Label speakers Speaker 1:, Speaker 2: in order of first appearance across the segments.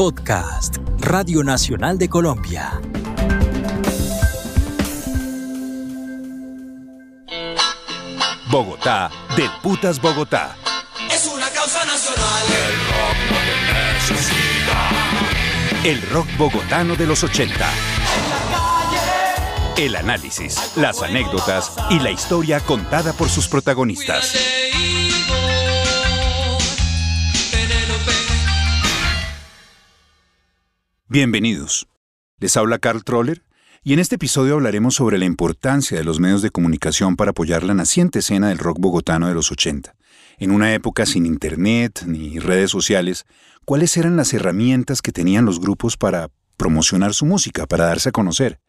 Speaker 1: Podcast, Radio Nacional de Colombia.
Speaker 2: Bogotá, del Putas Bogotá.
Speaker 3: Es una causa nacional.
Speaker 2: El rock bogotano de los 80. El análisis, las anécdotas y la historia contada por sus protagonistas. Bienvenidos. Les habla Carl Troller y en este episodio hablaremos sobre la importancia de los medios de comunicación para apoyar la naciente escena del rock bogotano de los 80. En una época sin internet ni redes sociales, ¿cuáles eran las herramientas que tenían los grupos para promocionar su música, para darse a conocer?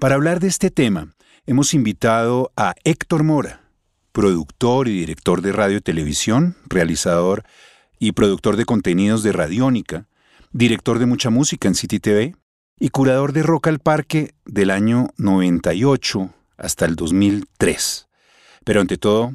Speaker 2: Para hablar de este tema, hemos invitado a Héctor Mora, productor y director de radio y televisión, realizador y productor de contenidos de Radiónica, director de mucha música en City TV y curador de Rock al Parque del año 98 hasta el 2003. Pero ante todo,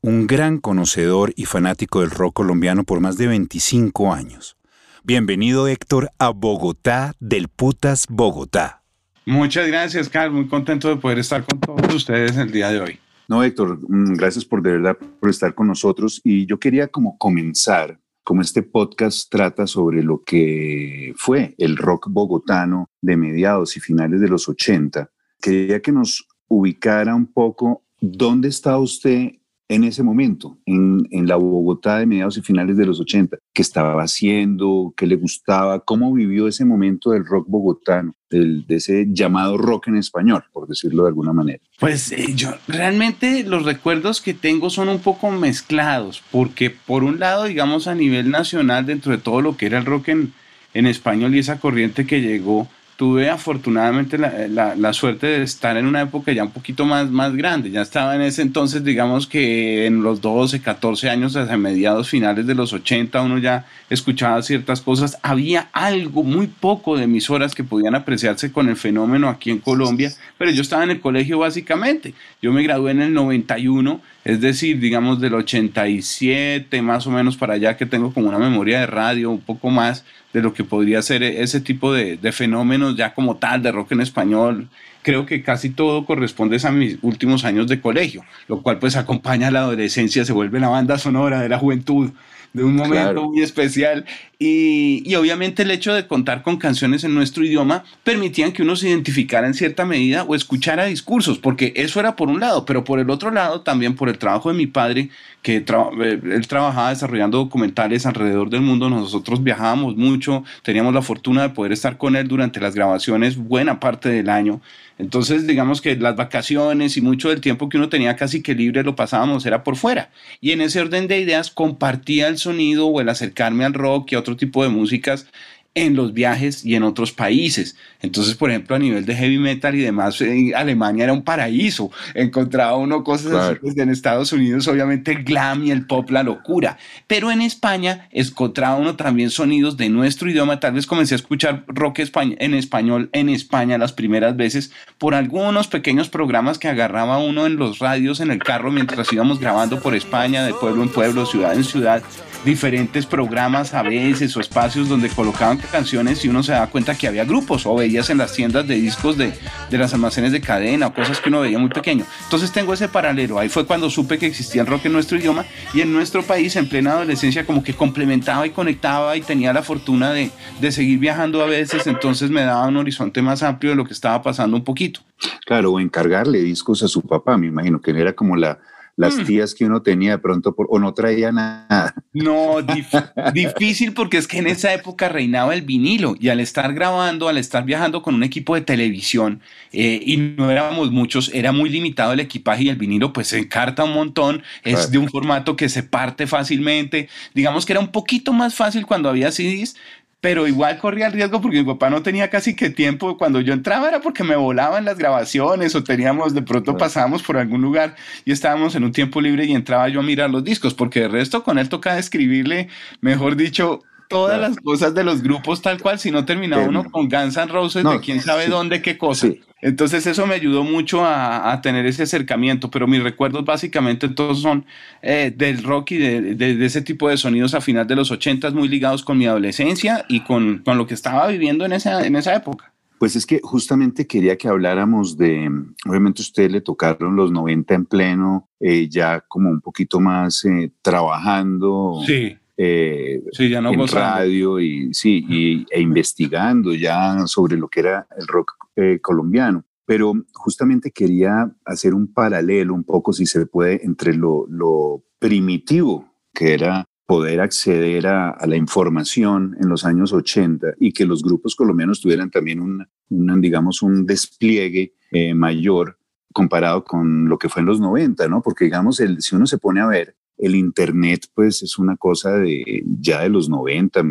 Speaker 2: un gran conocedor y fanático del rock colombiano por más de 25 años. Bienvenido Héctor a Bogotá del Putas Bogotá.
Speaker 4: Muchas gracias, Carl. Muy contento de poder estar con todos ustedes el día de hoy.
Speaker 5: No, Héctor, mm, gracias por de verdad por estar con nosotros. Y yo quería como comenzar como este podcast trata sobre lo que fue el rock bogotano de mediados y finales de los 80, quería que nos ubicara un poco dónde está usted en ese momento, en, la Bogotá de mediados y finales de los 80, qué estaba haciendo, qué le gustaba, cómo vivió ese momento del rock bogotano, de ese llamado rock en español, por decirlo de alguna manera.
Speaker 4: Pues eh, yo realmente los recuerdos que tengo son un poco mezclados, porque por un lado, digamos a nivel nacional, dentro de todo lo que era el rock en, en español y esa corriente que llegó, tuve afortunadamente la, la, suerte de estar en una época ya un poquito más, más grande. Ya estaba en ese entonces, digamos que en los 12, 14 años, hacia mediados finales de los 80, uno ya escuchaba ciertas cosas. Había algo, muy poco de emisoras que podían apreciarse con el fenómeno aquí en Colombia, pero yo estaba en el colegio básicamente. Yo me gradué en el 91, es decir, digamos del 87 más o menos para allá que tengo como una memoria de radio un poco más de lo que podría ser ese tipo de, de, fenómenos ya como tal de rock en español. Creo que casi todo corresponde a mis últimos años de colegio, lo cual pues acompaña a la adolescencia, se vuelve la banda sonora de la juventud de un momento muy especial. Y, y, obviamente el hecho de contar con canciones en nuestro idioma permitían que uno se identificara en cierta medida o escuchara discursos, porque eso era por un lado, pero por el otro lado también por el trabajo de mi padre, que eh, él trabajaba desarrollando documentales alrededor del mundo, nosotros viajábamos mucho, teníamos la fortuna de poder estar con él durante las grabaciones buena parte del año. Entonces, digamos que las vacaciones y mucho del tiempo que uno tenía casi que libre lo pasábamos era por fuera. Y en ese orden de ideas compartía el sonido o el acercarme al rock y a otro tipo de músicas en los viajes y en otros países. Entonces, por ejemplo, a nivel de heavy metal y demás, en Alemania era un paraíso. Encontraba uno cosas así, en Estados Unidos, obviamente el glam y el pop, la locura. Pero en España encontraba uno también sonidos de nuestro idioma. Tal vez comencé a escuchar rock en español en España las primeras veces por algunos pequeños programas que agarraba uno en los radios en el carro mientras íbamos grabando por España, de pueblo en pueblo, ciudad en ciudad diferentes programas a veces o espacios donde colocaban canciones y uno se daba cuenta que había grupos o veías en las tiendas de discos de, de las almacenes de cadena o cosas que uno veía muy pequeño. Entonces tengo ese paralelo. Ahí fue cuando supe que existía el rock en nuestro idioma y en nuestro país en plena adolescencia como que complementaba y conectaba y tenía la fortuna de, de seguir viajando a veces. Entonces me daba un horizonte más amplio de lo que estaba pasando un poquito.
Speaker 5: Claro, o encargarle discos a su papá, me imagino que era como la, las mm. tías que uno tenía de pronto por, o no traía nada.
Speaker 4: No, difícil porque es que en esa época reinaba el vinilo y al estar grabando, al estar viajando con un equipo de televisión eh, y no éramos muchos, era muy limitado el equipaje y el vinilo pues se encarta un montón, es de un formato que se parte fácilmente, digamos que era un poquito más fácil cuando había CDs, pero igual corría el riesgo porque mi papá no tenía casi que tiempo. Cuando yo entraba era porque me volaban las grabaciones o teníamos, de pronto pasábamos por algún lugar y estábamos en un tiempo libre y entraba yo a mirar los discos, porque de resto con él tocaba escribirle, mejor dicho, todas las cosas de los grupos tal cual, si no terminaba uno con Guns N' Roses de quién sabe dónde, qué cosa. Entonces eso me ayudó mucho a, tener ese acercamiento, pero mis recuerdos básicamente todos son eh, del rock y de, ese tipo de sonidos a final de los 80 muy ligados con mi adolescencia y con, con lo que estaba viviendo en esa, en esa época.
Speaker 5: Pues es que justamente quería que habláramos de, obviamente a usted le tocaron los 90 en pleno, eh, ya como un poquito más eh, trabajando.
Speaker 4: Sí.
Speaker 5: Eh, en radio y sí y, e investigando ya sobre lo que era el rock colombiano pero justamente quería hacer un paralelo un poco si se puede entre lo, primitivo que era poder acceder a, la información en los años 80 y que los grupos colombianos tuvieran también un, digamos, un despliegue eh, mayor comparado con lo que fue en los 90, ¿no? Porque digamos, el, si uno se pone a ver, el Internet pues es una cosa de ya de los 90,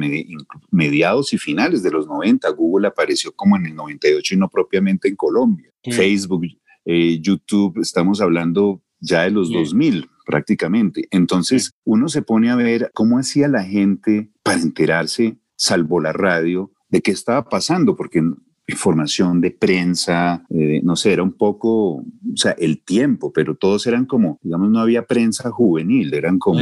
Speaker 5: mediados y finales de los 90. Google apareció como en el 98 y no propiamente en Colombia. Facebook, eh, YouTube, estamos hablando ya de los 2000 prácticamente. Entonces uno se pone a ver cómo hacía la gente para enterarse, salvo la radio, de qué estaba pasando, porque información de prensa, eh, no sé, era un poco, o sea, el tiempo, pero todos eran como, digamos, no había prensa juvenil, eran como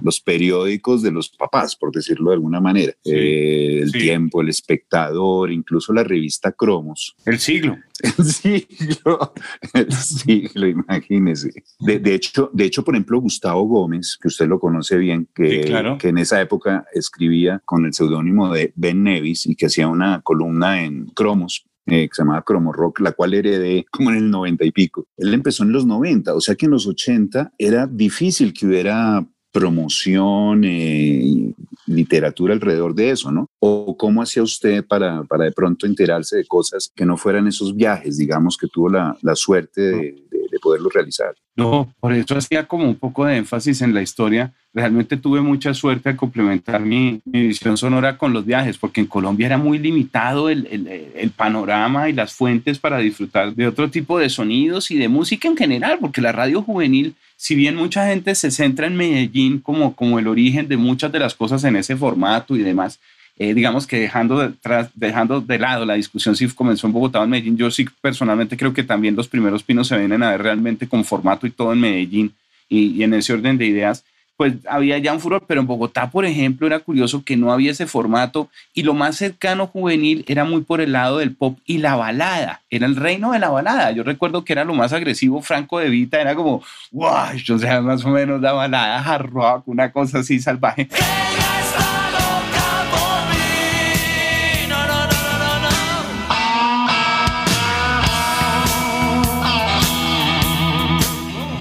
Speaker 5: los periódicos de los papás, por decirlo de alguna manera. Eh, el tiempo, el espectador, incluso la revista Cromos.
Speaker 4: El siglo.
Speaker 5: El siglo, el siglo, imagínese. De, hecho, de hecho, por ejemplo, Gustavo Gómez, que usted lo conoce bien, que, que en esa época escribía con el seudónimo de Ben Nevis y que hacía una columna en Cromos, eh, que se llamaba Cromo Rock, la cual heredé como en el 90 y pico. Él empezó en los 90, o sea que en los 80 era difícil que hubiera promoción y literatura alrededor de eso, ¿no? ¿O cómo hacía usted para, para de pronto enterarse de cosas que no fueran esos viajes, digamos, que tuvo la, la suerte de, de, poderlos realizar?
Speaker 4: No, por eso hacía como un poco de énfasis en la historia. Realmente tuve mucha suerte de complementar mi, mi visión sonora con los viajes, porque en Colombia era muy limitado el, el, el, panorama y las fuentes para disfrutar de otro tipo de sonidos y de música en general, porque la radio juvenil si bien mucha gente se centra en Medellín como, como el origen de muchas de las cosas en ese formato y demás, eh, digamos que dejando de, dejando de lado la discusión si comenzó en Bogotá o en Medellín, yo sí personalmente creo que también los primeros pinos se vienen a ver realmente con formato y todo en Medellín y en ese orden de ideas pues había ya un furor, pero en Bogotá, por ejemplo, era curioso que no había ese formato y lo más cercano juvenil era muy por el lado del pop y la balada, era el reino de la balada. Yo recuerdo que era lo más agresivo, Franco de Vita, era como, wow, o sea, más o menos la balada, hard rock, una cosa así salvaje.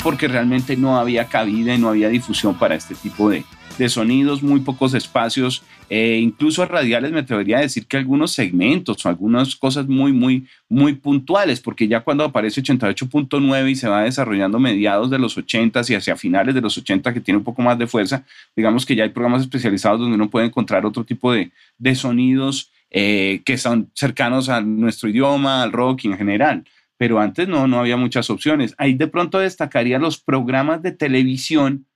Speaker 4: Porque realmente no había cabida y no había difusión para este tipo de, de sonidos, muy pocos espacios, eh, incluso radiales me atrevería a decir que algunos segmentos o algunas cosas muy, muy, muy puntuales, porque ya cuando aparece 88.9 y se va desarrollando mediados de los 80 y hacia finales de los 80 que tiene un poco más de fuerza, digamos que ya hay programas especializados donde uno puede encontrar otro tipo de, de sonidos eh, que son cercanos a nuestro idioma, al rock en general pero antes no, no había muchas opciones. Ahí de pronto destacaría los programas de televisión,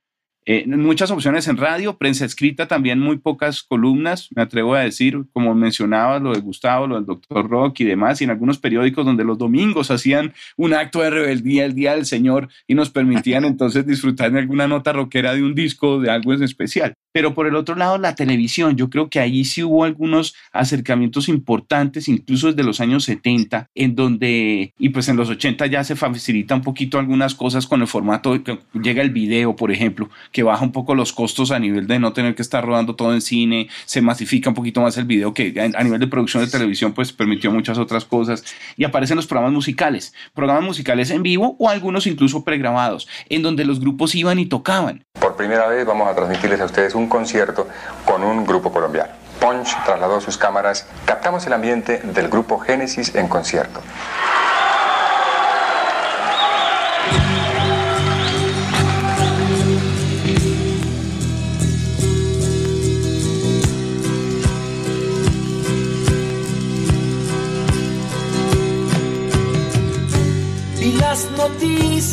Speaker 4: eh, muchas opciones en radio, prensa escrita también, muy pocas columnas, me atrevo a decir, como mencionaba lo de Gustavo, lo del doctor Rock y demás, y en algunos periódicos donde los domingos hacían un acto de rebeldía el Día del Señor y nos permitían entonces disfrutar de alguna nota rockera de un disco, de algo en especial. Pero por el otro lado, la televisión, yo creo que ahí sí hubo algunos acercamientos importantes, incluso desde los años 70, en donde, y pues en los 80 ya se facilita un poquito algunas cosas con el formato, que llega el video, por ejemplo, que baja un poco los costos a nivel de no tener que estar rodando todo en cine, se masifica un poquito más el video, que a nivel de producción de televisión pues permitió muchas otras cosas, y aparecen los programas musicales, programas musicales en vivo o algunos incluso pregrabados, en donde los grupos iban y tocaban.
Speaker 6: Por primera vez vamos a transmitirles a ustedes un concierto con un grupo colombiano. Punch trasladó sus cámaras, captamos el ambiente del grupo Génesis en concierto.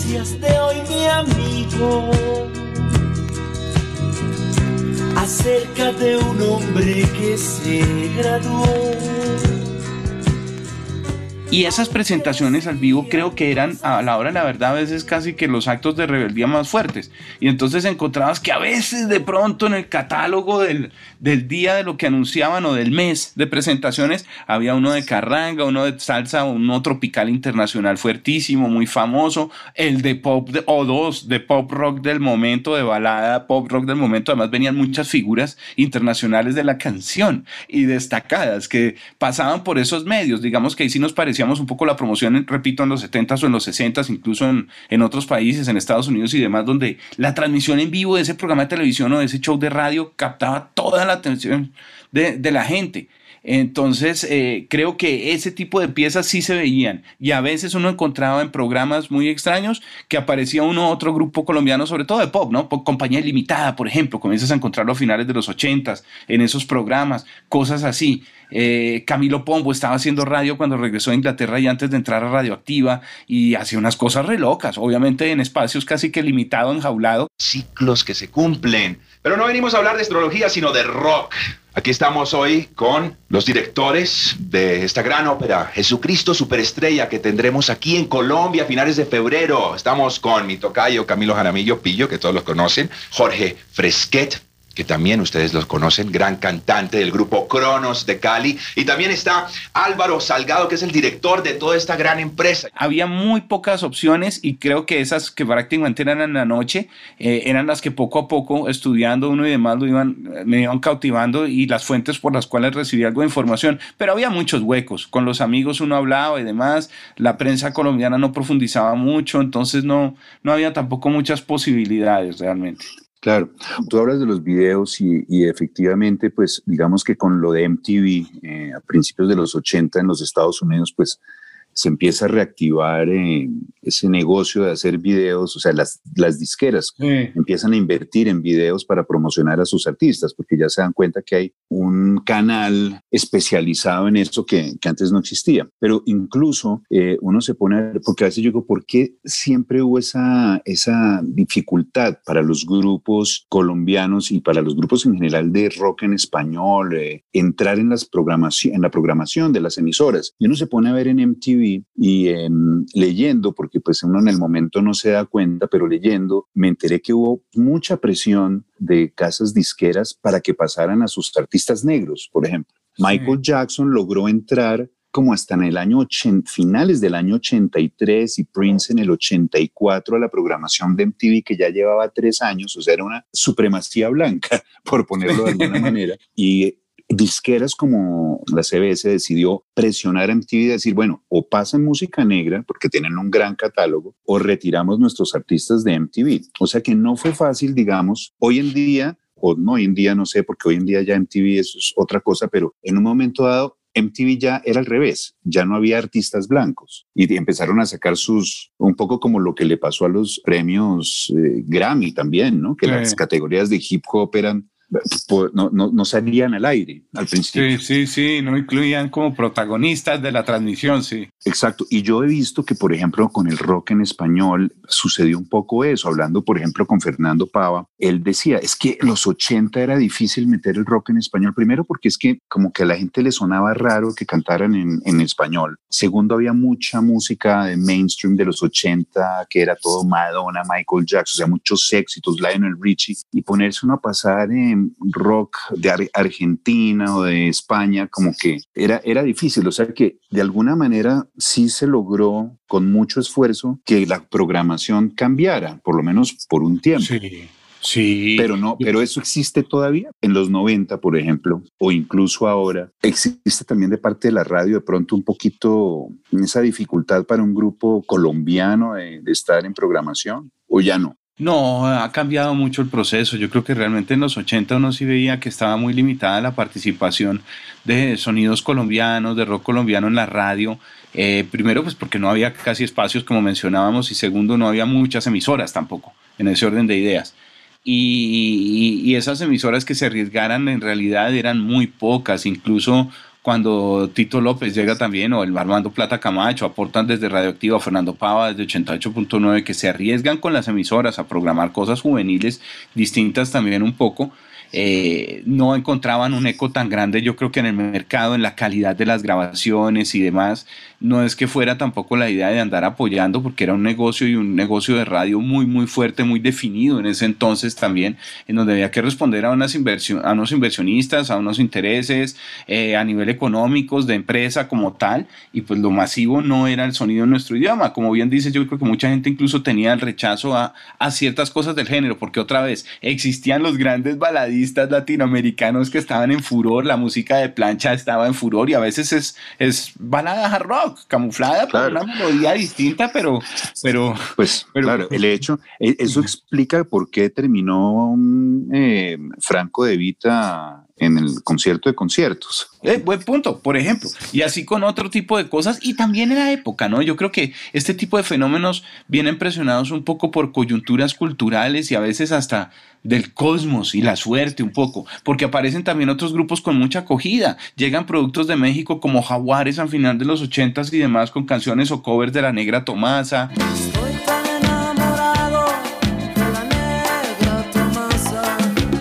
Speaker 7: De hoy, mi amigo acerca de un hombre que se graduó.
Speaker 4: Y esas presentaciones al vivo creo que eran a la hora de la verdad a veces casi que los actos de rebeldía más fuertes. Y entonces encontrabas que a veces de pronto en el catálogo del, del día de lo que anunciaban o del mes de presentaciones había uno de carranga, uno de salsa, uno tropical internacional fuertísimo, muy famoso, el de pop o dos de pop rock del momento, de balada pop rock del momento. Además venían muchas figuras internacionales de la canción y destacadas que pasaban por esos medios. Digamos que ahí sí nos parecíamos un poco la promoción, repito, en los 70s o en los 60s, incluso en, otros países, en Estados Unidos y demás, donde la transmisión en vivo de ese programa de televisión o de ese show de radio captaba toda la atención de la gente. Entonces, eh, creo que ese tipo de piezas sí se veían y a veces uno encontraba en programas muy extraños que aparecía uno otro grupo colombiano, sobre todo de pop, ¿no? Compañía Limitada, por ejemplo, comienzas a encontrarlo a finales de los ochentas en esos programas, cosas así. Eh, Camilo Pombo estaba haciendo radio cuando regresó a Inglaterra y antes de entrar a Radioactiva y hacía unas cosas re locas, obviamente en espacios casi que limitado, enjaulado.
Speaker 8: Ciclos que se cumplen. Pero no venimos a hablar de astrología, sino de rock. Aquí estamos hoy con los directores de esta gran ópera, Jesucristo Superestrella, que tendremos aquí en Colombia a finales de febrero. Estamos con mi tocayo Camilo Jaramillo Pillo, que todos los conocen, Jorge Fresquet, que también ustedes los conocen, gran cantante del grupo Cronos de Cali. Y también está Álvaro Salgado, que es el director de toda esta gran empresa.
Speaker 4: Había muy pocas opciones y creo que esas que prácticamente eran en la noche eh, eran las que poco a poco, estudiando uno y demás, lo iban, me iban cautivando y las fuentes por las cuales recibía algo de información. Pero había muchos huecos. Con los amigos uno hablaba y demás. La prensa colombiana no profundizaba mucho, entonces no, no había tampoco muchas posibilidades realmente.
Speaker 5: Claro, tú hablas de los videos y, y, efectivamente, pues digamos que con lo de MTV eh, a principios de los 80 en los Estados Unidos, pues se empieza a reactivar eh, ese negocio de hacer videos, o sea, las, las disqueras sí. empiezan a invertir en videos para promocionar a sus artistas, porque ya se dan cuenta que hay un canal especializado en eso que, que antes no existía. Pero incluso eh, uno se pone, a porque a veces yo digo, ¿por qué siempre hubo esa, esa dificultad para los grupos colombianos y para los grupos en general de rock en español, eh, entrar en, las programación, en la programación de las emisoras? Y uno se pone a ver en MTV y eh, leyendo, porque pues uno en el momento no se da cuenta, pero leyendo me enteré que hubo mucha presión de casas disqueras para que pasaran a sus artistas negros, por ejemplo. Sí. Michael Jackson logró entrar como hasta en el año 80, finales del año 83 y Prince en el 84 a la programación de MTV que ya llevaba tres años, o sea, era una supremacía blanca, por ponerlo de alguna manera. Y disqueras como la CBS decidió presionar a MTV y decir, bueno, o pasan música negra porque tienen un gran catálogo, o retiramos nuestros artistas de MTV. O sea que no fue fácil, digamos, hoy en día, o no hoy en día, no sé, porque hoy en día ya MTV es otra cosa, pero en un momento dado MTV ya era al revés, ya no había artistas blancos y empezaron a sacar sus, un poco como lo que le pasó a los premios eh, Grammy también, ¿no? Que sí. las categorías de hip hop eran no, no, no, salían al aire al principio.
Speaker 4: Sí, sí, sí, no incluían como protagonistas de la transmisión, sí.
Speaker 5: Exacto. Y yo he visto que, por ejemplo, con el rock en español sucedió un poco eso. Hablando, por ejemplo, con Fernando Pava, él decía, es que en los 80 era difícil meter el rock en español. Primero, porque es que como que a la gente le sonaba raro que cantaran en, en español. Segundo, había mucha música de mainstream de los 80, que era todo Madonna, Michael Jackson, o sea, muchos éxitos, Lionel Richie, y ponerse uno a pasar en rock de Ar Argentina o de España, como que era, era difícil. O sea que de alguna manera sí se logró con mucho esfuerzo que la programación cambiara, por lo menos por un tiempo.
Speaker 4: Sí. Sí.
Speaker 5: Pero no, pero eso existe todavía. En los 90, por ejemplo, o incluso ahora, existe también de parte de la radio de pronto un poquito esa dificultad para un grupo colombiano de, de estar en programación, o ya no.
Speaker 4: No, ha cambiado mucho el proceso. Yo creo que realmente en los 80 uno sí veía que estaba muy limitada la participación de sonidos colombianos, de rock colombiano en la radio. Eh, primero, pues porque no había casi espacios, como mencionábamos, y segundo, no había muchas emisoras tampoco, en ese orden de ideas. Y, y, y esas emisoras que se arriesgaran en realidad eran muy pocas, incluso cuando Tito López llega también, o el Armando Plata Camacho, aportan desde Radioactiva, Fernando Pava desde 88.9, que se arriesgan con las emisoras a programar cosas juveniles distintas también un poco, eh, no encontraban un eco tan grande, yo creo que en el mercado, en la calidad de las grabaciones y demás, no es que fuera tampoco la idea de andar apoyando, porque era un negocio y un negocio de radio muy, muy fuerte, muy definido en ese entonces también, en donde había que responder a, unas inversión, a unos inversionistas, a unos intereses eh, a nivel económicos, de empresa como tal, y pues lo masivo no era el sonido en nuestro idioma. Como bien dice, yo creo que mucha gente incluso tenía el rechazo a, a ciertas cosas del género, porque otra vez existían los grandes baladistas latinoamericanos que estaban en furor, la música de plancha estaba en furor y a veces es, es balada hard rock, camuflada por una melodía distinta, pero... pero
Speaker 5: pues claro, el hecho, e, eso explica por qué terminó eh, Franco de Vita en el concierto de conciertos.
Speaker 4: Eh, buen punto, por ejemplo. Y así con otro tipo de cosas y también en la época, ¿no? Yo creo que este tipo de fenómenos vienen presionados un poco por coyunturas culturales y a veces hasta del cosmos y la suerte un poco, porque aparecen también otros grupos con mucha acogida. Llegan productos de México como Jaguares al final de los ochentas y demás con canciones o covers de la Negra Tomasa.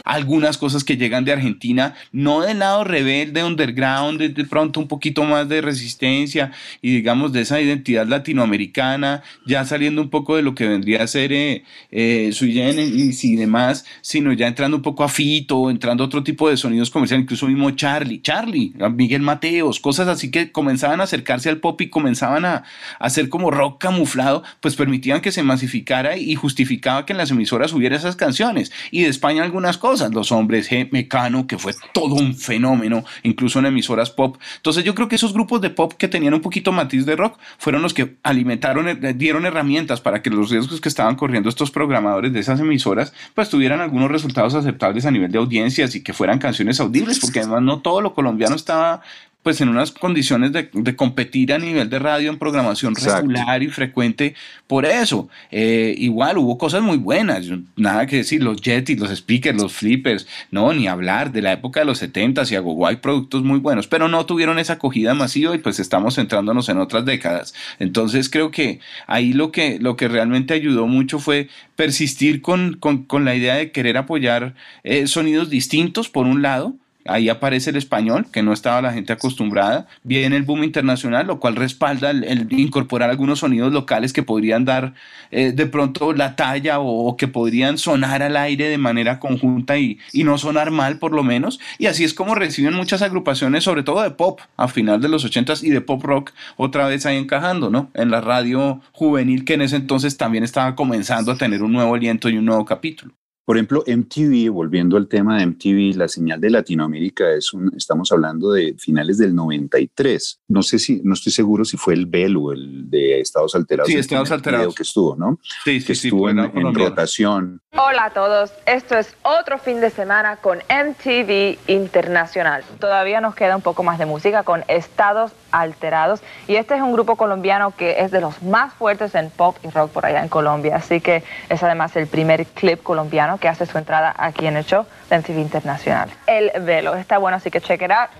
Speaker 4: Algunas cosas que llegan de Argentina, no del lado rebelde, underground, de, de pronto un poquito más de resistencia y digamos de esa identidad latinoamericana, ya saliendo un poco de lo que vendría a ser eh, eh, y demás, sino ya entrando un poco a Fito, entrando a otro tipo de sonidos comerciales, incluso mismo Charlie, Charlie, Miguel Mateos, cosas así que comenzaban a acercarse al pop y comenzaban a, hacer como rock camuflado, pues permitían que se masificara y justificaba que en las emisoras hubiera esas canciones. Y de España algunas cosas los hombres G Mecano, que fue todo un fenómeno, incluso en emisoras pop. Entonces yo creo que esos grupos de pop que tenían un poquito matiz de rock fueron los que alimentaron, eh, dieron herramientas para que los riesgos que estaban corriendo estos programadores de esas emisoras, pues tuvieran algunos resultados aceptables a nivel de audiencias y que fueran canciones audibles, porque además no todo lo colombiano estaba pues en unas condiciones de, competir a nivel de radio en programación regular y frecuente. Por eso, eh, igual hubo cosas muy buenas, nada que decir, los Yetis, los speakers, los flippers, no, ni hablar de la época de los 70 y a hay productos muy buenos, pero no tuvieron esa acogida masiva y pues estamos centrándonos en otras décadas. Entonces creo que ahí lo que, lo que realmente ayudó mucho fue persistir con, con, la idea de querer apoyar eh, sonidos distintos, por un lado, ahí aparece el español, que no estaba la gente acostumbrada, viene el boom internacional, lo cual respalda el, incorporar algunos sonidos locales que podrían dar eh, de pronto la talla o, que podrían sonar al aire de manera conjunta y, y, no sonar mal por lo menos. Y así es como reciben muchas agrupaciones, sobre todo de pop, a final de los 80s y de pop rock, otra vez ahí encajando, ¿no? En la radio juvenil que en ese entonces también estaba comenzando a tener un nuevo aliento y un nuevo capítulo.
Speaker 5: Por ejemplo, MTV, volviendo al tema de MTV, la señal de Latinoamérica es un, estamos hablando de finales del 93. No sé si, no estoy seguro si fue el Bell o el de Estados Alterados.
Speaker 4: Sí, Estados Alterados.
Speaker 5: que estuvo, ¿no?
Speaker 4: Sí, sí,
Speaker 5: que estuvo en, en rotación.
Speaker 9: Hola a todos, esto es otro fin de semana con MTV Internacional. Todavía nos queda un poco más de música con Estados Alterados y este es un grupo colombiano que es de los más fuertes en pop y rock por allá en Colombia, así que es además el primer clip colombiano que hace su entrada aquí en el show de MTV Internacional. El velo, está bueno, así que check it out.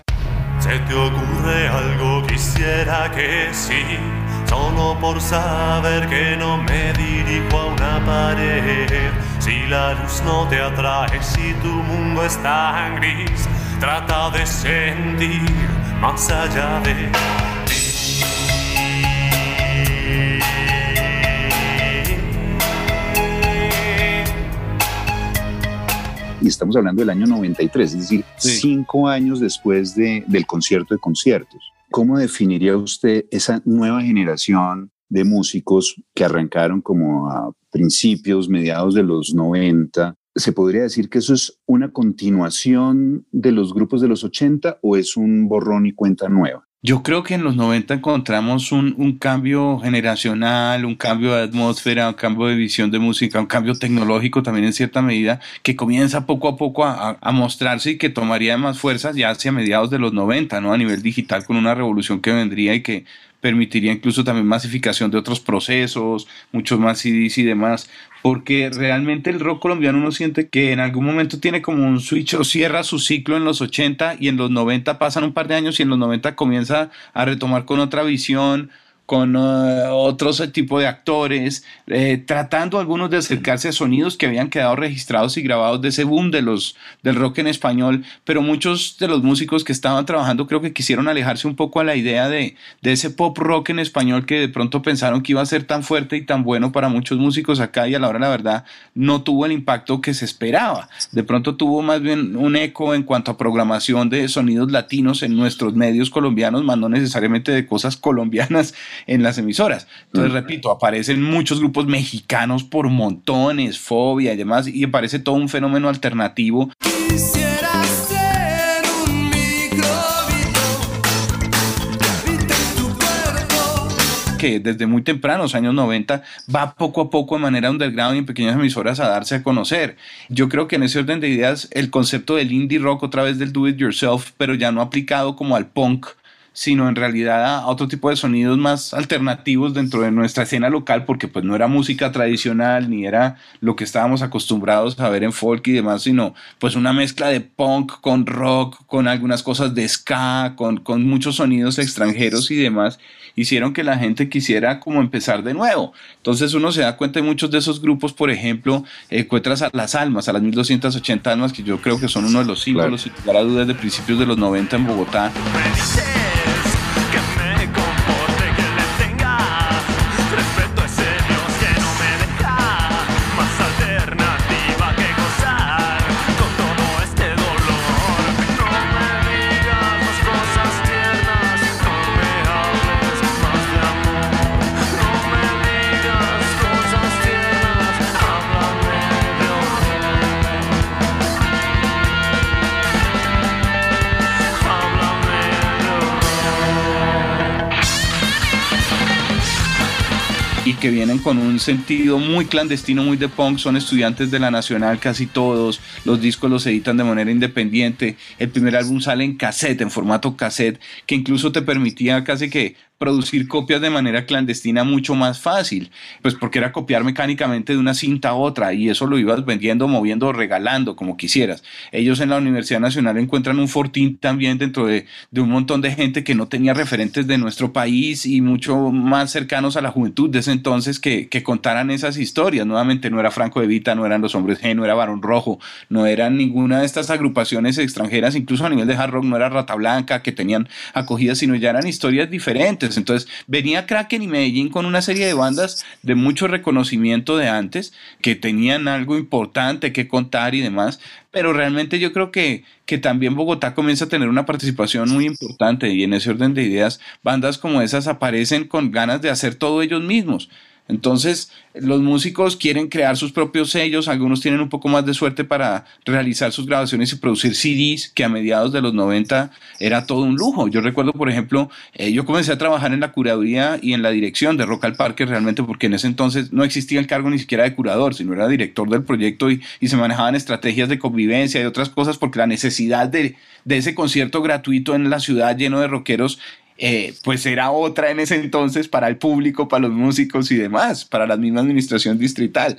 Speaker 10: ¿Se te ocurre algo? Quisiera que sí, solo por saber que no me dirijo a una pared. Si la luz no te atrae, si tu mundo está en gris, trata de sentir más allá de
Speaker 5: y estamos hablando del año 93, es decir, cinco años después de, del concierto de conciertos. ¿Cómo definiría usted esa nueva generación de músicos que arrancaron como a principios, mediados de los 90? ¿Se podría decir que eso es una continuación de los grupos de los 80 o es un borrón y cuenta nueva?
Speaker 4: Yo creo que en los 90 encontramos un, un, cambio generacional, un cambio de atmósfera, un cambio de visión de música, un cambio tecnológico también en cierta medida, que comienza poco a poco a, mostrarse y que tomaría más fuerzas ya hacia mediados de los 90, ¿no? A nivel digital, con una revolución que vendría y que permitiría incluso también masificación de otros procesos, muchos más CDs y demás, porque realmente el rock colombiano uno siente que en algún momento tiene como un switch o cierra su ciclo en los 80 y en los 90 pasan un par de años y en los 90 comienza a retomar con otra visión, con uh, otros tipos de actores, eh, tratando algunos de acercarse a sonidos que habían quedado registrados y grabados de ese boom de los, del rock en español, pero muchos de los músicos que estaban trabajando creo que quisieron alejarse un poco a la idea de, de ese pop rock en español que de pronto pensaron que iba a ser tan fuerte y tan bueno para muchos músicos acá y a la hora la verdad no tuvo el impacto que se esperaba. De pronto tuvo más bien un eco en cuanto a programación de sonidos latinos en nuestros medios colombianos, más no necesariamente de cosas colombianas en las emisoras. Entonces, repito, aparecen muchos grupos mexicanos por montones, fobia y demás, y aparece todo un fenómeno alternativo. que desde muy tempranos, años 90, va poco a poco de manera underground y en pequeñas emisoras a darse a conocer. Yo creo que en ese orden de ideas el concepto del indie rock otra vez del do it yourself, pero ya no aplicado como al punk, sino en realidad a otro tipo de sonidos más alternativos dentro de nuestra escena local, porque pues no era música tradicional ni era lo que estábamos acostumbrados a ver en folk y demás, sino pues una mezcla de punk con rock, con algunas cosas de ska, con, con muchos sonidos extranjeros y demás, hicieron que la gente quisiera como empezar de nuevo. Entonces uno se da cuenta de muchos de esos grupos, por ejemplo, encuentras a las almas, a las 1280 almas, que yo creo que son uno de los símbolos, claro. sin lugar a dudas, de principios de los 90 en Bogotá. Sentido muy clandestino, muy de punk, son estudiantes de la Nacional casi todos, los discos los editan de manera independiente, el primer álbum sale en cassette, en formato cassette, que incluso te permitía casi que producir copias de manera clandestina mucho más fácil, pues porque era copiar mecánicamente de una cinta a otra y eso lo ibas vendiendo, moviendo, regalando, como quisieras. Ellos en la Universidad Nacional encuentran un fortín también dentro de, de un montón de gente que no tenía referentes de nuestro país y mucho más cercanos a la juventud de ese entonces que, que contaran esas historias. Nuevamente no era Franco de Vita, no eran los hombres G, no era Barón Rojo, no eran ninguna de estas agrupaciones extranjeras, incluso a nivel de hard rock no era Rata Blanca que tenían acogida, sino ya eran historias diferentes entonces venía Kraken y Medellín con una serie de bandas de mucho reconocimiento de antes, que tenían algo importante que contar y demás, pero realmente yo creo que, que también Bogotá comienza a tener una participación muy importante y en ese orden de ideas, bandas como esas aparecen con ganas de hacer todo ellos mismos. Entonces, los músicos quieren crear sus propios sellos, algunos tienen un poco más de suerte para realizar sus grabaciones y producir CDs, que a mediados de los 90 era todo un lujo. Yo recuerdo, por ejemplo, eh, yo comencé a trabajar en la curaduría y en la dirección de Rock al Parque realmente porque en ese entonces no existía el cargo ni siquiera de curador, sino era director del proyecto y, y se manejaban estrategias de convivencia y otras cosas porque la necesidad de, de ese concierto gratuito en la ciudad lleno de rockeros eh, pues era otra en ese entonces para el público, para los músicos y demás, para la misma administración distrital.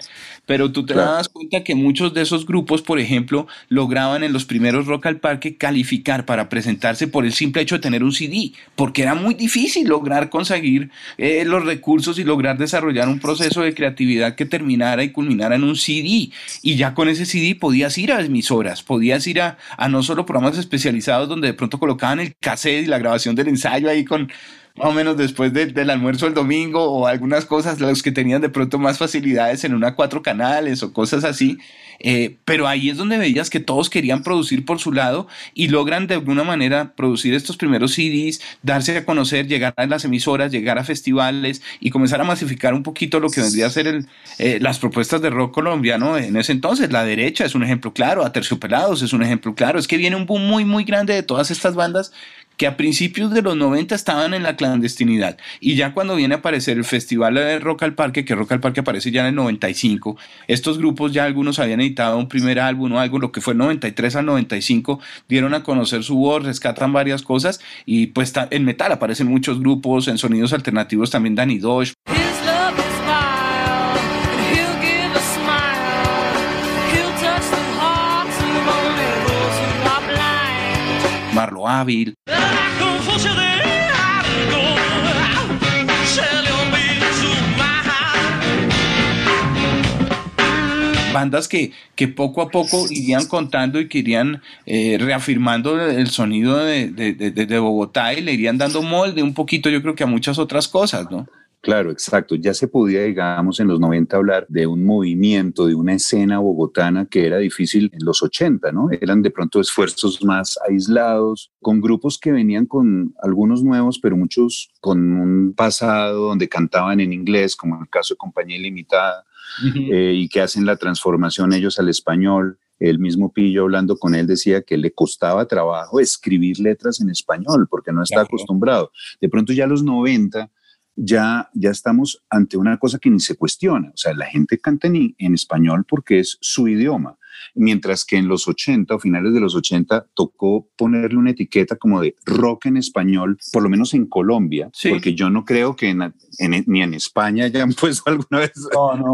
Speaker 4: Pero tú te das cuenta que muchos de esos grupos, por ejemplo, lograban en los primeros Rock al Parque calificar para presentarse por el simple hecho de tener un CD, porque era muy difícil lograr conseguir eh, los recursos y lograr desarrollar un proceso de creatividad que terminara y culminara en un CD. Y ya con ese CD podías ir a emisoras, podías ir a, a no solo programas especializados donde de pronto colocaban el cassette y la grabación del ensayo ahí con más o menos después del almuerzo el domingo o algunas cosas, los que tenían de pronto más facilidades en una cuatro canales o cosas así. Eh, pero ahí es donde veías que todos querían producir por su lado y logran de alguna manera producir estos primeros CDs, darse a conocer, llegar a las emisoras, llegar a festivales y comenzar a masificar un poquito lo que vendría a ser el, eh, las propuestas de rock colombiano en ese entonces. La derecha es un ejemplo claro, Aterciopelados es un ejemplo claro. Es que viene un boom muy, muy grande de todas estas bandas que a principios de los 90 estaban en la clandestinidad. Y ya cuando viene a aparecer el Festival de Rock al Parque, que Rock al Parque aparece ya en el 95, estos grupos ya algunos habían editado un primer álbum o algo, lo que fue el 93 al 95, dieron a conocer su voz, rescatan varias cosas y pues en metal aparecen muchos grupos, en sonidos alternativos también Danny Dosh. Pablo Ávil. bandas que, que, poco a poco irían contando y que irían eh, reafirmando el sonido de, de, de, Bogotá y le irían dando molde un poquito, yo creo que a muchas otras cosas, ¿no?
Speaker 5: Claro, exacto. Ya se podía, digamos, en los 90 hablar de un movimiento, de una escena bogotana que era difícil en los 80, ¿no? Eran de pronto esfuerzos más aislados, con grupos que venían con algunos nuevos, pero muchos con un pasado donde cantaban en inglés, como en el caso de Compañía Ilimitada, eh, y que hacen la transformación ellos al español. El mismo Pillo hablando con él decía que le costaba trabajo escribir letras en español porque no está acostumbrado. De pronto ya a los 90 ya, ya estamos ante una cosa que ni se cuestiona. O sea, la gente canta en, en español porque es su idioma mientras que en los 80 o finales de los 80 tocó ponerle una etiqueta como de rock en español, por lo menos en Colombia, porque yo no creo que ni en España hayan puesto alguna vez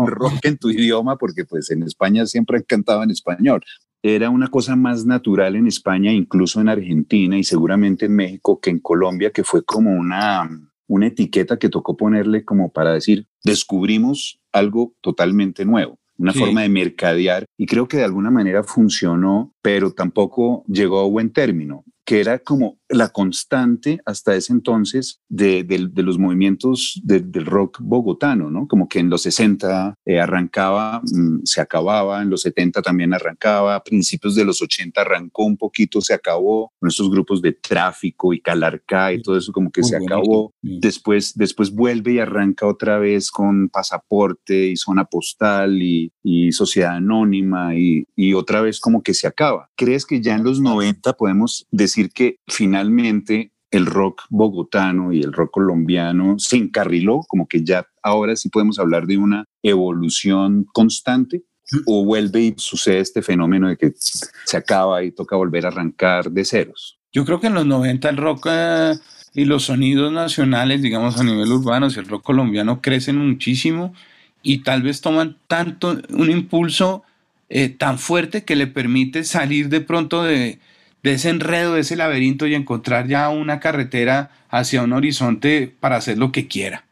Speaker 5: rock en tu idioma, porque pues en España siempre han cantado en español. Era una cosa más natural en España, incluso en Argentina y seguramente en México que en Colombia, que fue como una, una etiqueta que tocó ponerle como para decir, descubrimos algo totalmente nuevo una forma de mercadear y creo que de alguna manera funcionó, pero tampoco llegó a buen término que era como la constante hasta ese entonces de, los movimientos del rock bogotano, ¿no? Como que en los 60 eh, arrancaba, mm, se acababa, en los 70 también arrancaba, a principios de los 80 arrancó un poquito, se acabó, con estos grupos de tráfico y calarca y todo eso como que se acabó. Después, después vuelve y arranca otra vez con pasaporte y zona postal y, sociedad anónima y, y otra vez como que se acaba. ¿Crees que ya en los 90 podemos decir que finalmente el rock bogotano y el rock colombiano se encarriló, como que ya ahora sí podemos hablar de una evolución constante, o vuelve y sucede este fenómeno de que se acaba y toca volver a arrancar de ceros.
Speaker 4: Yo creo que en los 90 el rock eh, y los sonidos nacionales, digamos a nivel urbano, el rock colombiano crecen muchísimo y tal vez toman tanto un impulso eh, tan fuerte que le permite salir de pronto de, de ese enredo, de ese laberinto y encontrar ya una carretera hacia un horizonte para hacer lo que quiera.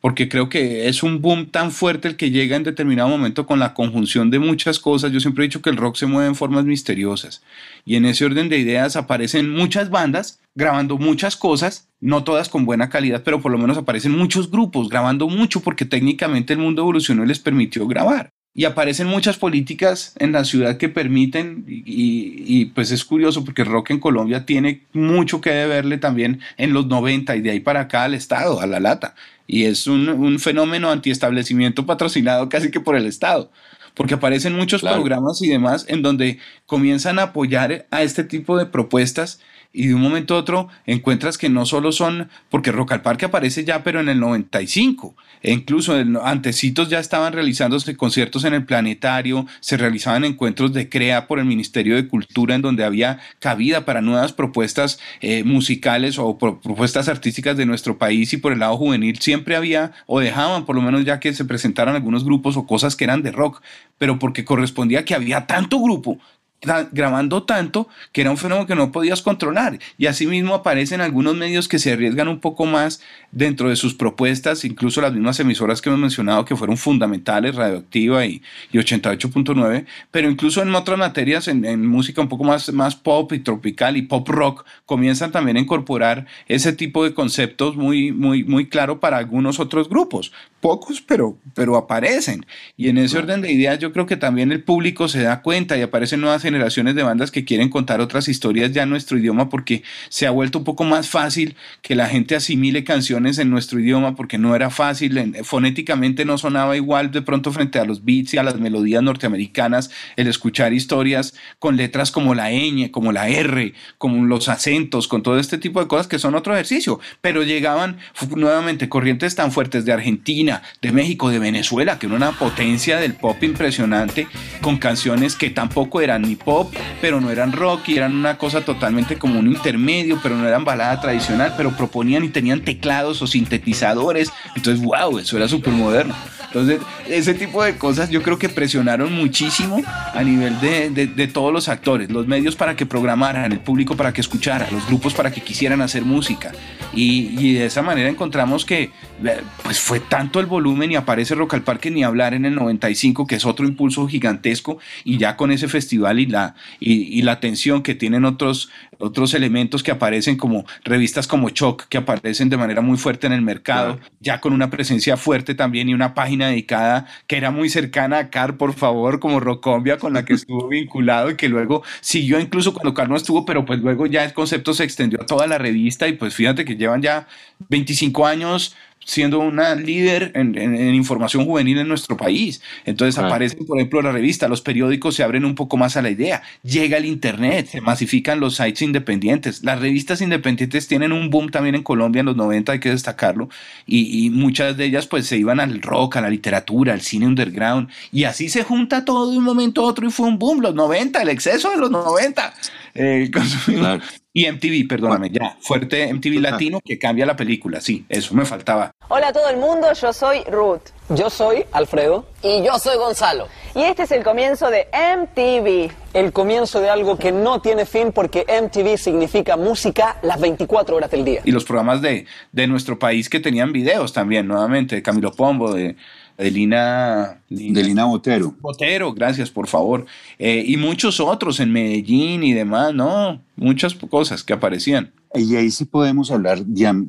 Speaker 4: Porque creo que es un boom tan fuerte el que llega en determinado momento con la conjunción de muchas cosas. Yo siempre he dicho que el rock se mueve en formas misteriosas. Y en ese orden de ideas aparecen muchas bandas grabando muchas cosas, no todas con buena calidad, pero por lo menos aparecen muchos grupos grabando mucho porque técnicamente el mundo evolucionó y les permitió grabar y aparecen muchas políticas en la ciudad que permiten y, pues es curioso porque el rock en Colombia tiene mucho que deberle también en los 90 y de ahí para acá al Estado, a la lata. Y es un, un fenómeno antiestablecimiento patrocinado casi que por el Estado porque aparecen muchos programas y demás en donde comienzan a apoyar a este tipo de propuestas y de un momento a otro encuentras que no solo son, porque Rock al Parque aparece ya, pero en el 95, e incluso en, antecitos ya estaban realizándose conciertos en el planetario, se realizaban encuentros de CREA por el Ministerio de Cultura en donde había cabida para nuevas propuestas eh, musicales o propuestas artísticas de nuestro país y por el lado juvenil siempre había o dejaban por lo menos ya que se presentaran algunos grupos o cosas que eran de rock, pero porque correspondía que había tanto grupo grabando tanto que era un fenómeno que no podías controlar. Y asimismo aparecen algunos medios que se arriesgan un poco más dentro de sus propuestas, incluso las mismas emisoras que hemos mencionado que fueron fundamentales, Radioactiva y, y 88.9, pero incluso en otras materias, en, música un poco más, más pop y tropical y pop rock, comienzan también a incorporar ese tipo de conceptos muy, muy, muy claro para algunos otros grupos. Pocos, pero, pero aparecen. Y en ese orden de ideas yo creo que también el público se da cuenta y aparecen nuevas generaciones de bandas que quieren contar otras historias ya en nuestro idioma porque se ha vuelto un poco más fácil que la gente asimile canciones en nuestro idioma porque no era fácil, fonéticamente no sonaba igual de pronto frente a los beats y a las melodías norteamericanas el escuchar historias con letras como la ñ, como la r, como los acentos, con todo este tipo de cosas que son otro ejercicio, pero llegaban nuevamente corrientes tan fuertes de Argentina, de México, de Venezuela, que era una potencia del pop impresionante con canciones que tampoco eran ni pop, pero no eran rock y eran una cosa totalmente como un intermedio, pero no eran balada tradicional, pero proponían y tenían teclados o sintetizadores. Entonces, wow, eso era súper moderno. Entonces, ese tipo de cosas yo creo que presionaron muchísimo a nivel de, de, todos los actores, los medios para que programaran, el público para que escuchara, los grupos para que quisieran hacer música. Y, y de esa manera encontramos que eh, pues fue tanto el volumen y aparece Rock al Parque ni hablar en el 95, que es otro impulso gigantesco, y ya con ese festival y la, y, la atención que tienen otros, otros elementos que aparecen como revistas como Choc, que aparecen de manera muy fuerte en el mercado, ya con una presencia fuerte también y una página dedicada que era muy cercana a Car, por favor, como Rocombia, con la que estuvo vinculado y que luego siguió incluso cuando Car no estuvo, pero pues luego ya el concepto se extendió a toda la revista y pues fíjate que llevan ya 25 años siendo una líder en, información juvenil en nuestro país. Entonces aparecen, por ejemplo, la revista, los periódicos se abren un poco más a la idea, llega el Internet, se masifican los sites independientes. Las revistas independientes tienen un boom también en Colombia en los 90, hay que destacarlo, y, muchas de ellas pues se iban al rock, a la literatura, al cine underground, y así se junta todo de un momento a otro y fue un boom, los 90, el exceso de los 90. Eh, y MTV, perdóname, ya, fuerte MTV latino que cambia la película, sí, eso me faltaba.
Speaker 9: Hola a todo el mundo, yo soy Ruth.
Speaker 11: Yo soy Alfredo.
Speaker 12: Y yo soy Gonzalo.
Speaker 9: Y este es el comienzo de MTV.
Speaker 11: El comienzo de algo que no tiene fin porque MTV significa música las 24 horas del día.
Speaker 4: Y los programas de, de nuestro país que tenían videos también, nuevamente, de Camilo Pombo, de de Lina,
Speaker 5: de Lina Botero.
Speaker 4: Botero, gracias, por favor. Eh, y muchos otros en Medellín y demás, ¿no? Muchas cosas que aparecían.
Speaker 5: Y ahí sí podemos hablar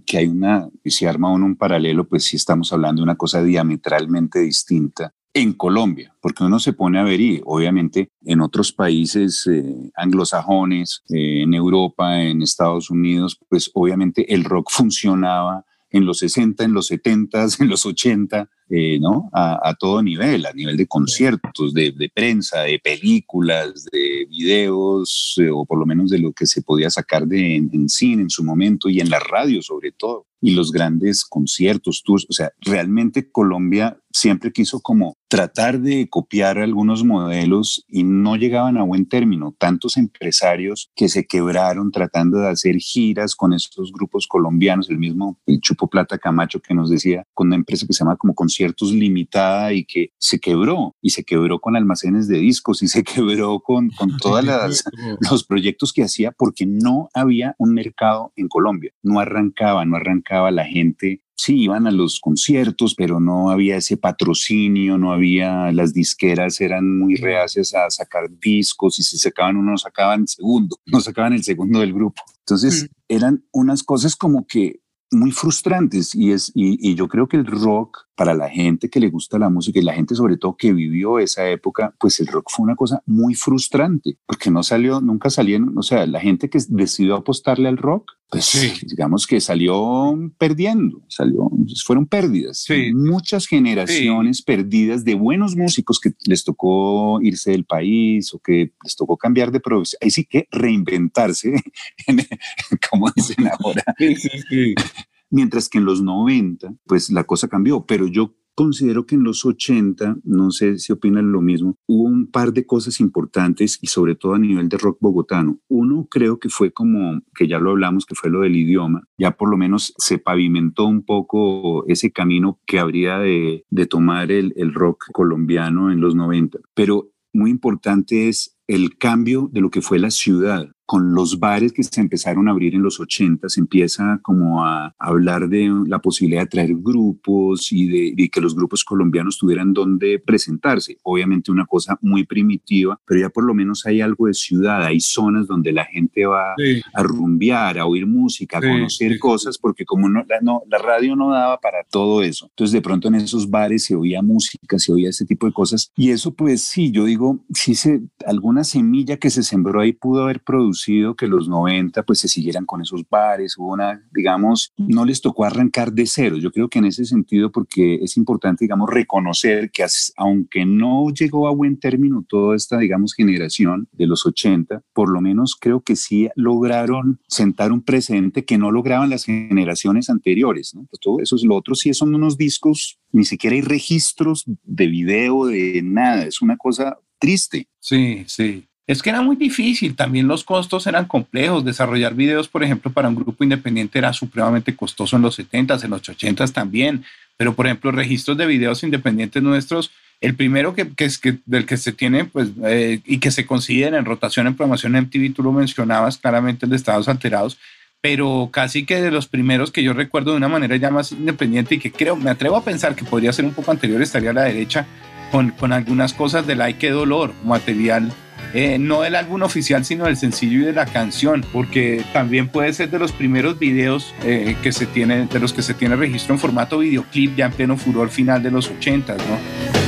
Speaker 5: que hay una, si arma uno un paralelo, pues sí estamos hablando de una cosa diametralmente distinta en Colombia, porque uno se pone a ver y obviamente en otros países eh, anglosajones, eh, en Europa, en Estados Unidos, pues obviamente el rock funcionaba en los 60, en los 70, en los 80, eh, ¿no? A, todo nivel, a nivel de conciertos, de, prensa, de películas, de videos, eh, o por lo menos de lo que se podía sacar de, en, cine en su momento y en la radio sobre todo, y los grandes conciertos, tours. O sea, realmente Colombia siempre quiso como tratar de copiar algunos modelos y no llegaban a buen término. Tantos empresarios que se quebraron tratando de hacer giras con estos grupos colombianos, el mismo el Chupo Plata Camacho que nos decía, con una empresa que se llama como Conciertos Limitada y que se quebró y se quebró con almacenes de discos y se quebró con, con todos los proyectos que hacía porque no había un mercado en Colombia. No arrancaba, no arrancaba la gente sí iban a los conciertos, pero no había ese patrocinio, no había, las disqueras eran muy reacias a sacar discos y si sacaban uno, no sacaban el segundo, no sacaban el segundo del grupo. Entonces mm. eran unas cosas como que muy frustrantes y, es, y, yo creo que el rock para la gente que le gusta la música y la gente sobre todo que vivió esa época, pues el rock fue una cosa muy frustrante porque no salió, nunca salieron, o sea, la gente que decidió apostarle al rock, pues digamos que salió perdiendo, salió, fueron pérdidas. Muchas generaciones perdidas de buenos músicos que les tocó irse del país o que les tocó cambiar de producción. Ahí sí que reinventarse, como dicen ahora. Mientras que en los 90, pues la cosa cambió, pero yo considero que en los 80, no sé si opinan lo mismo, hubo un par de cosas importantes y sobre todo a nivel de rock bogotano. Uno creo que fue como, que ya lo hablamos, que fue lo del idioma. Ya por lo menos se pavimentó un poco ese camino que habría de, tomar el, rock colombiano en los 90. Pero muy importante es el cambio de lo que fue la ciudad con los bares que se empezaron a abrir en los 80, se empieza como a hablar de la posibilidad de traer grupos y de, que los grupos colombianos tuvieran donde presentarse. Obviamente una cosa muy primitiva, pero ya por lo menos hay algo de ciudad, hay zonas donde la gente va a rumbear, a oír música, a conocer cosas, porque como no la, no, la radio no daba para todo eso. Entonces de pronto en esos bares se oía música, se oía ese tipo de cosas. Y eso pues sí, yo digo, sí se, alguna semilla que se sembró ahí pudo haber producido que los 90 pues se siguieran con esos bares, hubo una, digamos, no les tocó arrancar de cero. Yo creo que en ese sentido, porque es importante, digamos, reconocer que aunque no llegó a buen término toda esta, digamos, generación de los 80, por lo menos creo que sí lograron sentar un precedente que no lograban las generaciones anteriores. ¿no? Pues todo eso es lo otro, sí son unos discos, ni siquiera hay registros de video, de nada, es una cosa triste.
Speaker 4: Sí, sí. Es que era muy difícil, también los costos eran complejos, desarrollar videos, por ejemplo, para un grupo independiente era supremamente costoso en los 70s, en los 80s también, pero por ejemplo, registros de videos independientes nuestros, el primero que, que es que, del que se tiene pues, eh, y que se considera en rotación en programación MTV, tú lo mencionabas claramente, el de Estados Alterados, pero casi que de los primeros que yo recuerdo de una manera ya más independiente y que creo, me atrevo a pensar que podría ser un poco anterior, estaría a la derecha con, con algunas cosas de Like Qué Dolor, material eh, no del álbum oficial, sino del sencillo y de la canción, porque también puede ser de los primeros videos eh, que se tiene, de los que se tiene registro en formato videoclip ya en pleno furor final de los 80, ¿no?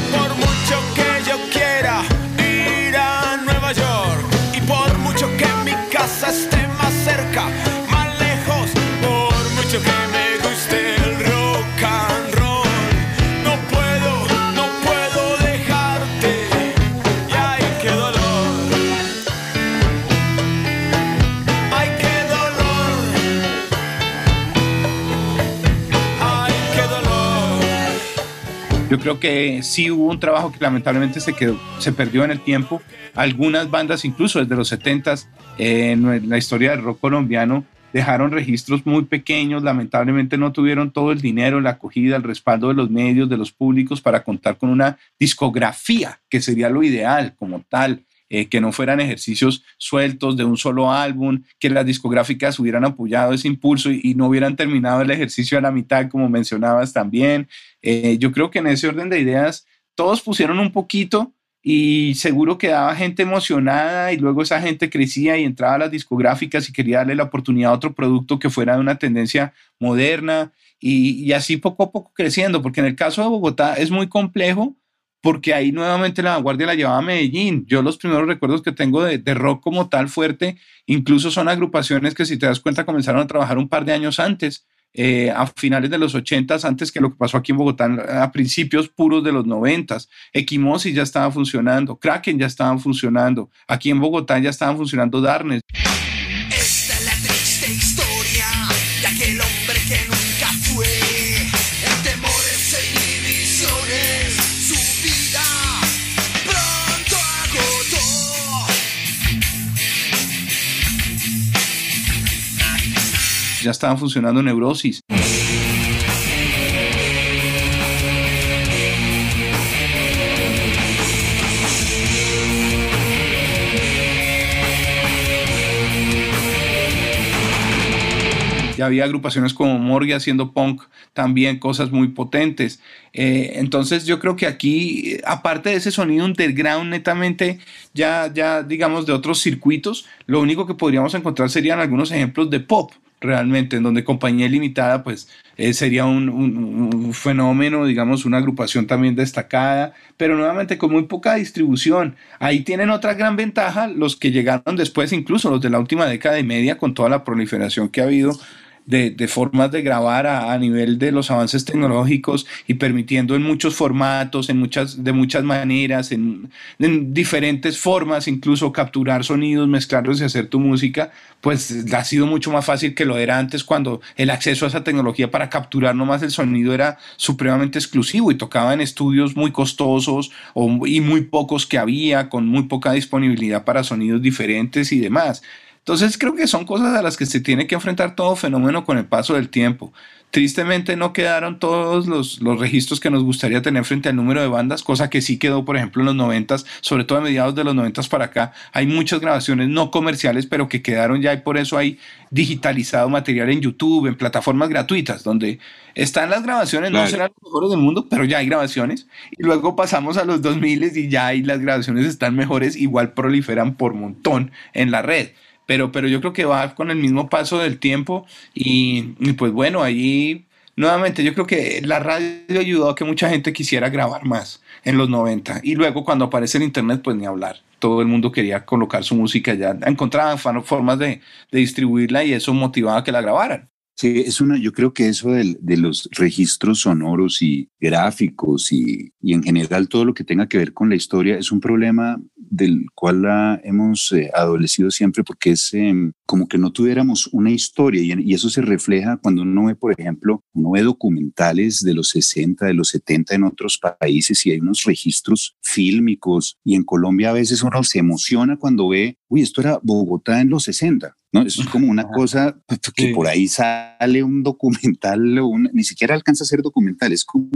Speaker 4: Creo que sí hubo un trabajo que lamentablemente se, quedó, se perdió en el tiempo. Algunas bandas, incluso desde los 70s, eh, en la historia del rock colombiano, dejaron registros muy pequeños, lamentablemente no tuvieron todo el dinero, la acogida, el respaldo de los medios, de los públicos para contar con una discografía, que sería lo ideal como tal. Eh, que no fueran ejercicios sueltos de un solo álbum, que las discográficas hubieran apoyado ese impulso y, no hubieran terminado el ejercicio a la mitad, como mencionabas también. Eh, yo creo que en ese orden de ideas todos pusieron un poquito y seguro quedaba gente emocionada y luego esa gente crecía y entraba a las discográficas y quería darle la oportunidad a otro producto que fuera de una tendencia moderna y así poco a poco creciendo, porque en el caso de Bogotá es muy complejo porque ahí nuevamente la vanguardia la llevaba a Medellín. Yo los primeros recuerdos que tengo de, rock como tal fuerte, incluso son agrupaciones que si te das cuenta comenzaron a trabajar un par de años antes, eh, a finales de los 80, antes que lo que pasó aquí en Bogotá, a principios puros de los 90. Equimosis ya estaba funcionando, Kraken ya estaban funcionando, aquí en Bogotá ya estaban funcionando Darnes. Ya estaban funcionando Neurosis. ya había agrupaciones como Morgue haciendo punk, también cosas muy potentes. Eh, entonces yo creo que aquí, aparte de ese sonido underground netamente, ya, ya digamos de otros circuitos, lo único que podríamos encontrar serían algunos ejemplos de pop realmente, en donde Compañía Limitada pues eh, sería un, un, un, fenómeno, digamos, una agrupación también destacada, pero nuevamente con muy poca distribución. Ahí tienen otra gran ventaja los que llegaron después, incluso los de la última década y media, con toda la proliferación que ha habido de, formas de grabar a, nivel de los avances tecnológicos y permitiendo en muchos formatos, en muchas, de muchas maneras, en, en, diferentes formas, incluso capturar sonidos, mezclarlos y hacer tu música, pues ha sido mucho más fácil que lo era antes cuando el acceso a esa tecnología para capturar nomás el sonido era supremamente exclusivo y tocaba en estudios muy costosos o, y muy pocos que había, con muy poca disponibilidad para sonidos diferentes y demás. Entonces creo que son cosas a las que se tiene que enfrentar todo fenómeno con el paso del tiempo. Tristemente no quedaron todos los, los, registros que nos gustaría tener frente al número de bandas, cosa que sí quedó, por ejemplo, en los noventas, sobre todo a mediados de los noventas para acá. Hay muchas grabaciones no comerciales, pero que quedaron ya y por eso hay digitalizado material en YouTube, en plataformas gratuitas, donde están las grabaciones, claro. no serán los mejores del mundo, pero ya hay grabaciones. Y luego pasamos a los 2000 y ya hay las grabaciones están mejores, igual proliferan por montón en la red pero, pero yo creo que va con el mismo paso del tiempo y, y, pues bueno, ahí nuevamente yo creo que la radio ayudó a que mucha gente quisiera grabar más en los 90 y luego cuando aparece el internet pues ni hablar. Todo el mundo quería colocar su música ya, encontraban formas de, de distribuirla y eso motivaba a que la grabaran.
Speaker 5: Sí, es una, yo creo que eso del- de, los registros sonoros y gráficos y, y en general todo lo que tenga que ver con la historia es un problema del cual la hemos eh, adolecido siempre porque es em, como que no tuviéramos una historia y, y eso se refleja cuando uno ve, por ejemplo, uno ve documentales de los 60, de los 70 en otros países y hay unos registros fílmicos y en Colombia a veces uno se emociona cuando ve, uy, esto era Bogotá en los 60. ¿No? Eso es como una cosa que por ahí sale un documental, o un- ni siquiera alcanza a ser documental, es como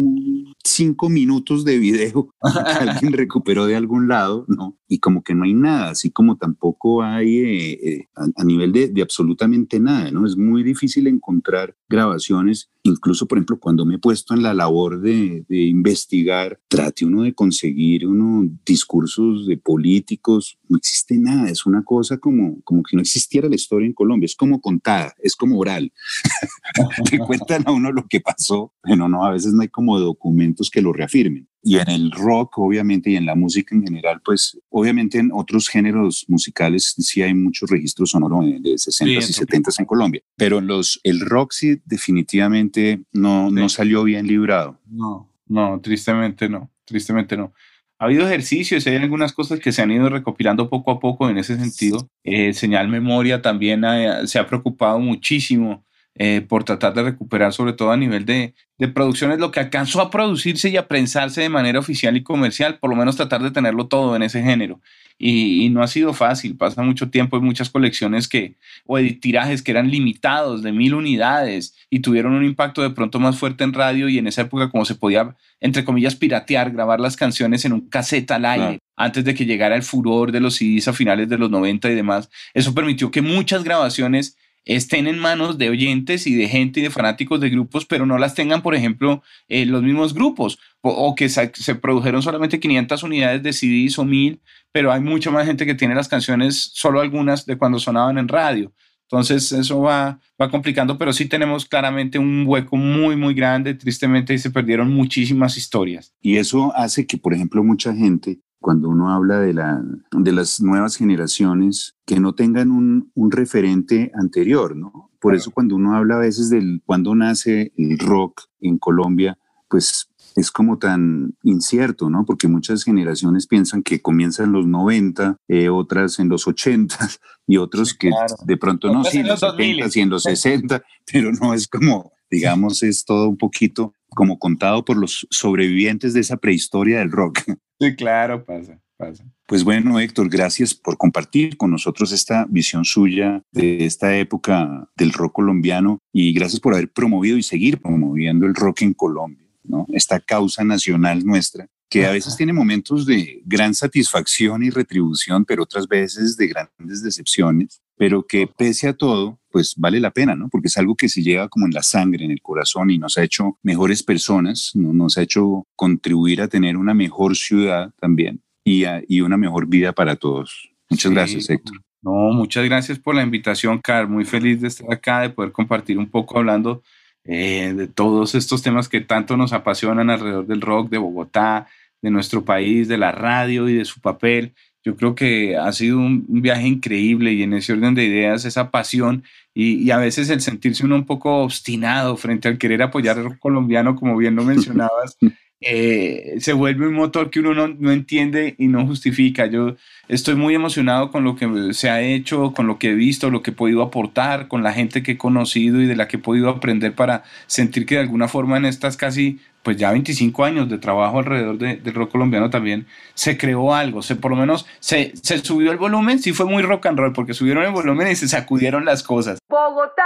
Speaker 5: cinco minutos de video que alguien recuperó de algún lado, ¿no? Y como que no hay nada, así como tampoco hay eh, eh, a, a nivel de, de absolutamente nada, ¿no? Es muy difícil encontrar grabaciones, incluso, por ejemplo, cuando me he puesto en la labor de, investigar, trate uno de conseguir uno discursos de políticos, no existe nada, es una cosa como, como que no existiera la historia en Colombia, es como contada, es como oral. Te cuentan a uno lo que pasó, pero no, a veces no hay como documentos que lo reafirmen. Y en el rock, obviamente, y en la música en general, pues obviamente en otros géneros musicales sí hay muchos registros sonoros de, de 60s y
Speaker 4: Sí,
Speaker 5: 70s en Colombia, pero en los, el rock sí definitivamente no, no salió bien librado.
Speaker 4: No, no, tristemente no, tristemente no. Ha habido ejercicios, hay algunas cosas que se han ido recopilando poco a poco en ese sentido. Eh, Señal Memoria también ha- se ha preocupado muchísimo eh, por tratar de recuperar, sobre todo a nivel de, de producciones, lo que alcanzó a producirse y a prensarse de manera oficial y comercial, por lo menos tratar de tenerlo todo en ese género. Y, y no ha sido fácil, pasa mucho tiempo, hay muchas colecciones que, o de tirajes que eran limitados de mil unidades y tuvieron un impacto de pronto más fuerte en radio y en esa época como se podía, entre comillas, piratear, grabar las canciones en un cassette al aire
Speaker 5: Claro.
Speaker 4: antes de que llegara el furor de los CDs a finales de los 90 y demás. Eso permitió que muchas grabaciones estén en manos de oyentes y de gente y de fanáticos de grupos, pero no las tengan, por ejemplo, eh, los mismos grupos, o, que se produjeron solamente 500 unidades de CDs o 1000, pero hay mucha más gente que tiene las canciones, solo algunas de cuando sonaban en radio. Entonces eso va, va complicando, pero sí tenemos claramente un hueco muy, muy grande, tristemente, y se perdieron muchísimas historias.
Speaker 5: Y eso hace que, por ejemplo, mucha gente, cuando uno habla de, la, de las nuevas generaciones, que no tengan un, un referente anterior, ¿no? Por eso cuando uno habla a veces del cuando nace el rock en Colombia, pues es como tan incierto, ¿no? Porque muchas generaciones piensan que comienza en los 90, eh, otras en los 80 y otros que
Speaker 4: claro.
Speaker 5: de pronto no, sí,
Speaker 4: en
Speaker 5: los
Speaker 4: los 2000.
Speaker 5: 70 y en los 60, pero no es como, digamos, es todo un poquito como contado por los sobrevivientes de esa prehistoria del rock.
Speaker 4: Sí, claro, pasa, pasa.
Speaker 5: Pues bueno, Héctor, gracias por compartir con nosotros esta visión suya de esta época del rock colombiano y gracias por haber promovido y seguir promoviendo el rock en Colombia, ¿no? Esta causa nacional nuestra que a veces tiene momentos de gran satisfacción y retribución, pero otras veces de grandes decepciones, pero que pese a todo, pues vale la pena, ¿no? Porque es algo que se lleva como en la sangre, en el corazón y nos ha hecho mejores personas, ¿no? nos ha hecho contribuir a tener una mejor ciudad también y, a- y una mejor vida para todos. Muchas
Speaker 4: Sí.
Speaker 5: gracias, Héctor.
Speaker 4: No, muchas gracias por la invitación, Carl. Muy feliz de estar acá, de poder compartir un poco hablando eh, de todos estos temas que tanto nos apasionan alrededor del rock, de Bogotá, de nuestro país, de la radio y de su papel. Yo creo que ha sido un, un viaje increíble y en ese orden de ideas, esa pasión y, y a veces el sentirse uno un poco obstinado frente al querer apoyar al colombiano, como bien lo mencionabas, eh, se vuelve un motor que uno no, no entiende y no justifica. Yo estoy muy emocionado con lo que se ha hecho, con lo que he visto, lo que he podido aportar, con la gente que he conocido y de la que he podido aprender para sentir que de alguna forma en estas casi, pues ya 25 años de trabajo alrededor de- del rock colombiano también se creó algo, se por lo menos se, se subió el volumen, sí fue muy rock and roll porque subieron el volumen y se sacudieron las cosas
Speaker 9: Bogotá,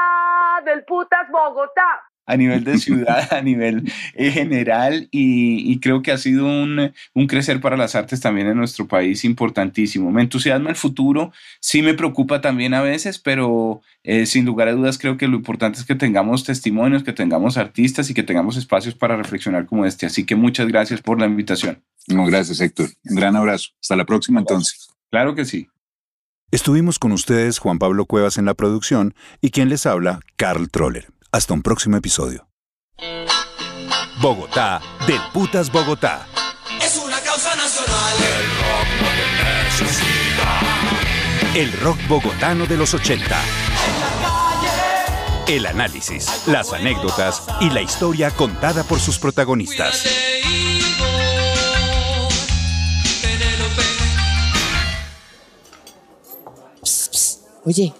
Speaker 9: del putas Bogotá.
Speaker 4: A nivel de ciudad, a nivel eh, general y, y creo que ha sido un, un crecer para las artes también en nuestro país importantísimo. Me entusiasma el futuro, sí me preocupa también a veces, pero eh, sin lugar a dudas creo que lo importante es que tengamos testimonios, que tengamos artistas y que tengamos espacios para reflexionar como este. Así que muchas gracias por la invitación.
Speaker 5: No, gracias, Héctor. Un gran abrazo. Hasta la próxima, entonces.
Speaker 4: Claro que sí.
Speaker 2: Estuvimos con ustedes Juan Pablo Cuevas en la producción y quien les habla, Carl Troller. Hasta un próximo episodio. Bogotá, del Putas Bogotá.
Speaker 3: Es una causa nacional.
Speaker 2: El rock bogotano de los 80.
Speaker 7: En la calle
Speaker 5: El análisis, las anécdotas y la historia contada por sus protagonistas.
Speaker 13: Oye,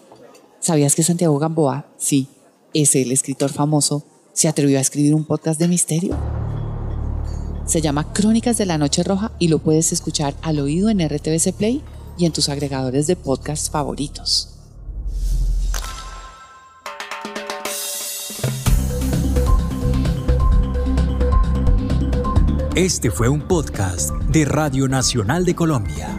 Speaker 13: ¿sabías que Santiago Gamboa, sí, es el escritor famoso, se atrevió a escribir un podcast de misterio? Se llama Crónicas de la Noche Roja y lo puedes escuchar al oído en RTBC Play y en tus agregadores de podcast favoritos.
Speaker 1: Este fue un podcast de Radio Nacional de Colombia.